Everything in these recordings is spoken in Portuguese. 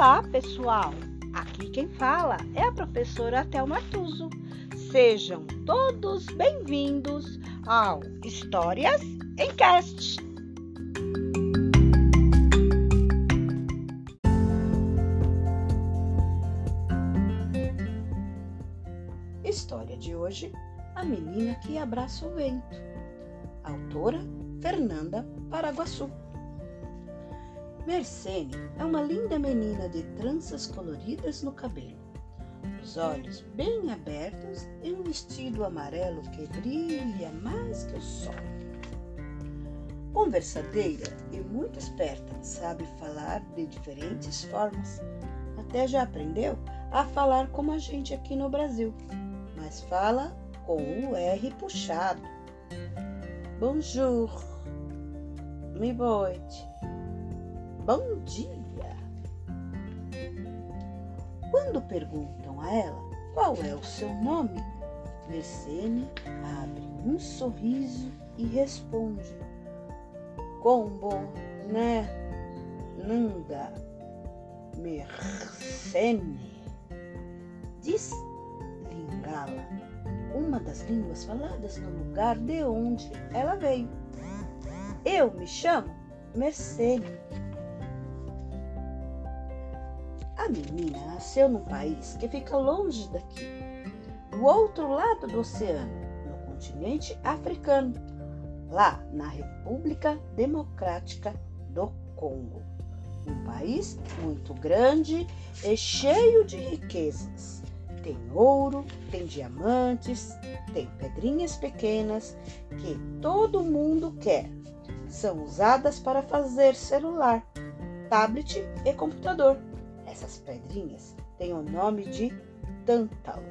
Olá, pessoal! Aqui quem fala é a professora Thelma Tuso. Sejam todos bem-vindos ao Histórias em Cast. História de hoje: A Menina que Abraça o Vento. Autora Fernanda Paraguaçu. Mercene é uma linda menina de tranças coloridas no cabelo, os olhos bem abertos e um vestido amarelo que brilha mais que o sol. Conversadeira e muito esperta, sabe falar de diferentes formas. Até já aprendeu a falar como a gente aqui no Brasil, mas fala com o R puxado. Bonjour, me boite. Bom dia! Quando perguntam a ela qual é o seu nome, Mercene abre um sorriso e responde: Combo, né? Nanda, Mercene. Diz Lingala, uma das línguas faladas no lugar de onde ela veio. Eu me chamo Mercene. A menina nasceu num país que fica longe daqui, do outro lado do oceano, no continente africano, lá na República Democrática do Congo. Um país muito grande e cheio de riquezas. Tem ouro, tem diamantes, tem pedrinhas pequenas que todo mundo quer. São usadas para fazer celular, tablet e computador. Essas pedrinhas têm o nome de tântalo.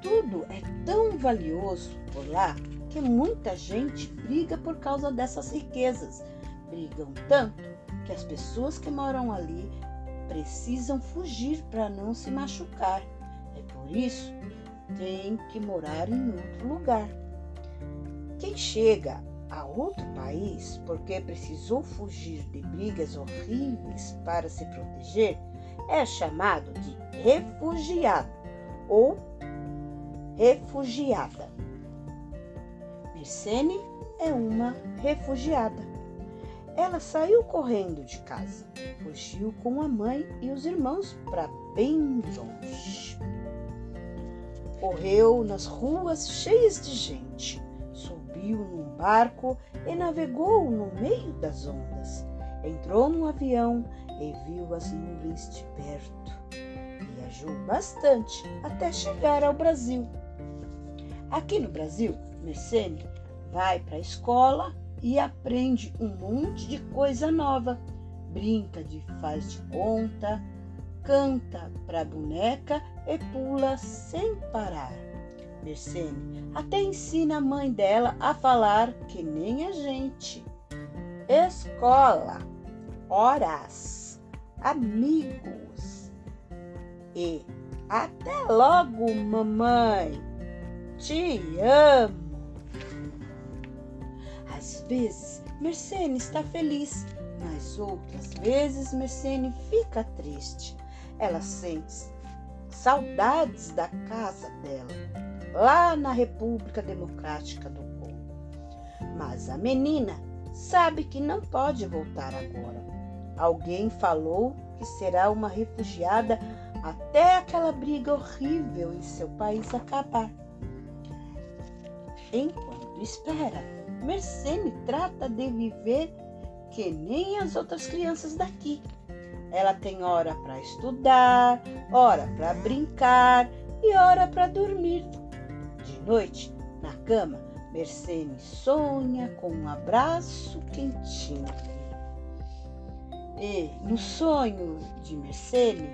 Tudo é tão valioso por lá que muita gente briga por causa dessas riquezas. Brigam tanto que as pessoas que moram ali precisam fugir para não se machucar. É por isso tem que morar em outro lugar. Quem chega a outro país porque precisou fugir de brigas horríveis para se proteger é chamado de refugiado ou refugiada. Mercene é uma refugiada. Ela saiu correndo de casa, fugiu com a mãe e os irmãos para bem longe. Correu nas ruas cheias de gente subiu num barco e navegou no meio das ondas. Entrou num avião e viu as nuvens de perto. Viajou bastante até chegar ao Brasil. Aqui no Brasil, Mercene vai para a escola e aprende um monte de coisa nova. Brinca de faz de conta, canta para boneca e pula sem parar. Mercene até ensina a mãe dela a falar que nem a gente. Escola, horas, amigos e até logo, mamãe. Te amo. Às vezes, Mercene está feliz, mas outras vezes Mercene fica triste. Ela sente saudades da casa dela lá na República Democrática do Congo. Mas a menina sabe que não pode voltar agora. Alguém falou que será uma refugiada até aquela briga horrível em seu país acabar. Enquanto espera, Mercene trata de viver que nem as outras crianças daqui. Ela tem hora para estudar, hora para brincar e hora para dormir noite, na cama, Mercene sonha com um abraço quentinho. E no sonho de Mercene,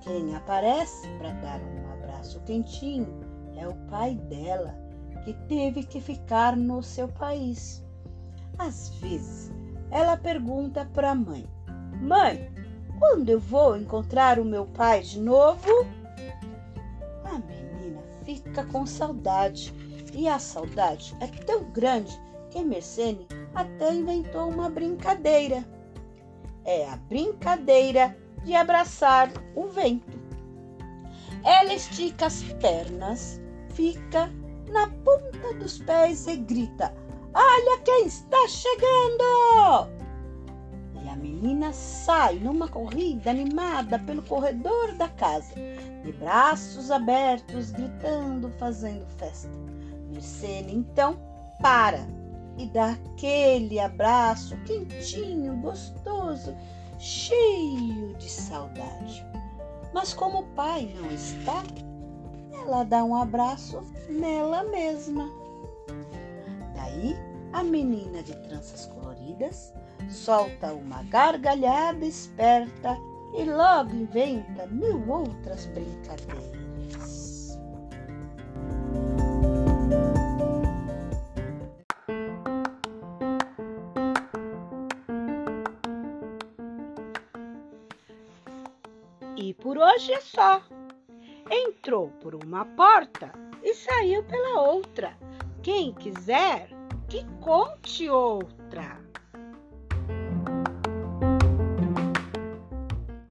quem aparece para dar um abraço quentinho é o pai dela, que teve que ficar no seu país. Às vezes, ela pergunta para a mãe: Mãe, quando eu vou encontrar o meu pai de novo? Fica com saudade. E a saudade é tão grande que Mercene até inventou uma brincadeira. é a brincadeira de abraçar o vento. Ela estica as pernas, fica na ponta dos pés e grita: Olha quem está chegando! Menina sai numa corrida animada pelo corredor da casa, de braços abertos, gritando, fazendo festa. Mercene então para e dá aquele abraço quentinho, gostoso, cheio de saudade. Mas como o pai não está, ela dá um abraço nela mesma. Daí a menina de tranças coloridas solta uma gargalhada esperta e logo inventa mil outras brincadeiras. E por hoje é só. Entrou por uma porta e saiu pela outra. Quem quiser, que conte outra.